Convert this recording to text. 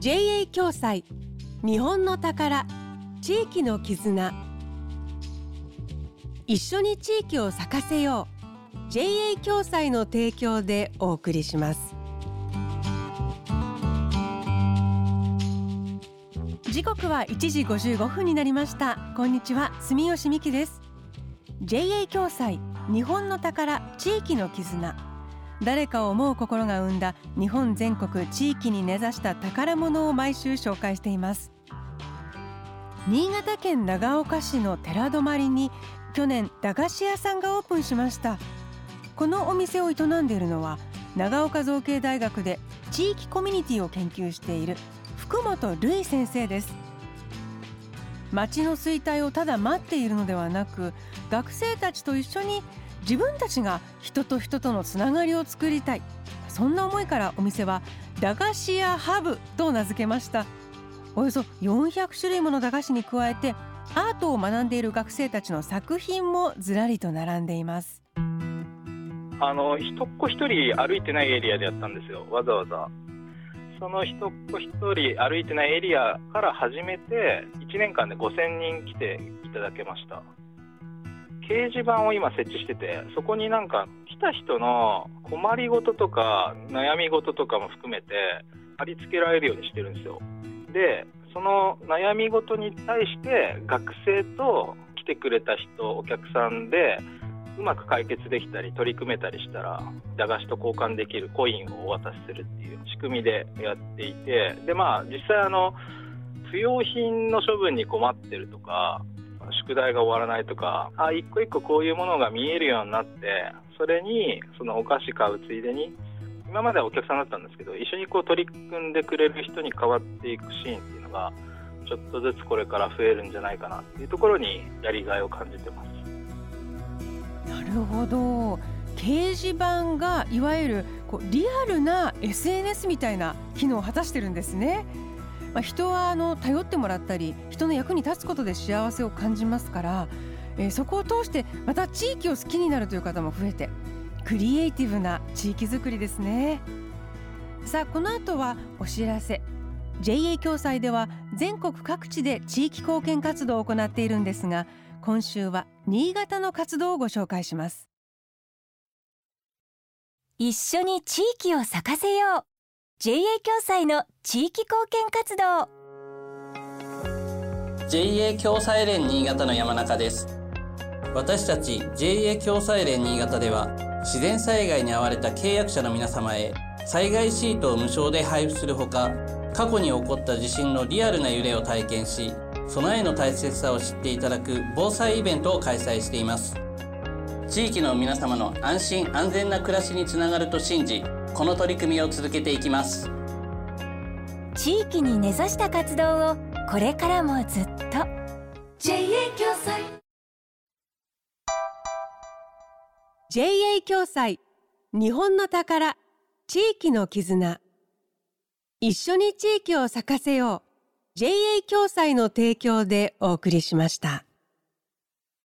JA 共済。日本の宝。地域の絆。一緒に地域を咲かせよう。JA 共済の提供でお送りします。時刻は1時55分になりました。こんにちは。住吉美希です。JA 共済。日本の宝。地域の絆。誰かを思う心が生んだ日本全国地域に根ざした宝物を毎週紹介しています。新潟県長岡市の寺泊に去年駄菓子屋さんがオープンしました。このお店を営んでいるのは長岡造形大学で地域コミュニティを研究している福本瑠先生です。町の衰退をただ待っているのではなく学生たちと一緒に自分たちが人と人とのつながりを作りたい。そんな思いからお店は駄菓子屋ハブと名付けました。およそ400種類もの駄菓子に加えてアートを学んでいる学生たちの作品もずらりと並んでいます。あの一っ子一人歩いてないエリアでやったんですよ。わざわざ。その一っ子一人歩いてないエリアから始めて1年間で5000人来ていただけました。掲示板を今設置しててそこになんか来た人の困りごととか悩み事とかも含めて貼り付けられるようにしてるんですよ。でその悩み事に対して学生と来てくれた人お客さんでうまく解決できたり取り組めたりしたら駄菓子と交換できるコインをお渡しするっていう仕組みでやっていてでまあ実際あの不用品の処分に困ってるとか宿題が終わらないとかあ一個一個こういうものが見えるようになってそれにそのお菓子買うついでに今まではお客さんだったんですけど一緒にこう取り組んでくれる人に変わっていくシーンっていうのがちょっとずつこれから増えるんじゃないかなっていうところにやりがいを感じてます。なるほど掲示板がいわゆるこうリアルな SNS みたいな機能を果たしてるんですね。まあ、人はあの頼ってもらったり人の役に立つことで幸せを感じますから、えー、そこを通してまた地域を好きになるという方も増えてクリエイティブな地域づくりですね。さあこの後はお知らせ。JA 共済では全国各地で地域貢献活動を行っているんですが今週は新潟の活動をご紹介します。一緒に地域を咲かせよう。JA 共済の地域貢献活動。JA 共済連新潟の山中です。私たち JA 共済連新潟では自然災害に遭われた契約者の皆様へ災害シートを無償で配布するほか過去に起こった地震のリアルな揺れを体験し備えの大切さを知っていただく防災イベントを開催しています。地域の皆様の安心安全な暮らしにつながると信じこの取り組みを続けていきます。地域に根ざした活動をこれからもずっと。JA 共済。JA 共済日本の宝地域の絆。一緒に地域を咲かせよう。JA 共済の提供でお送りしました。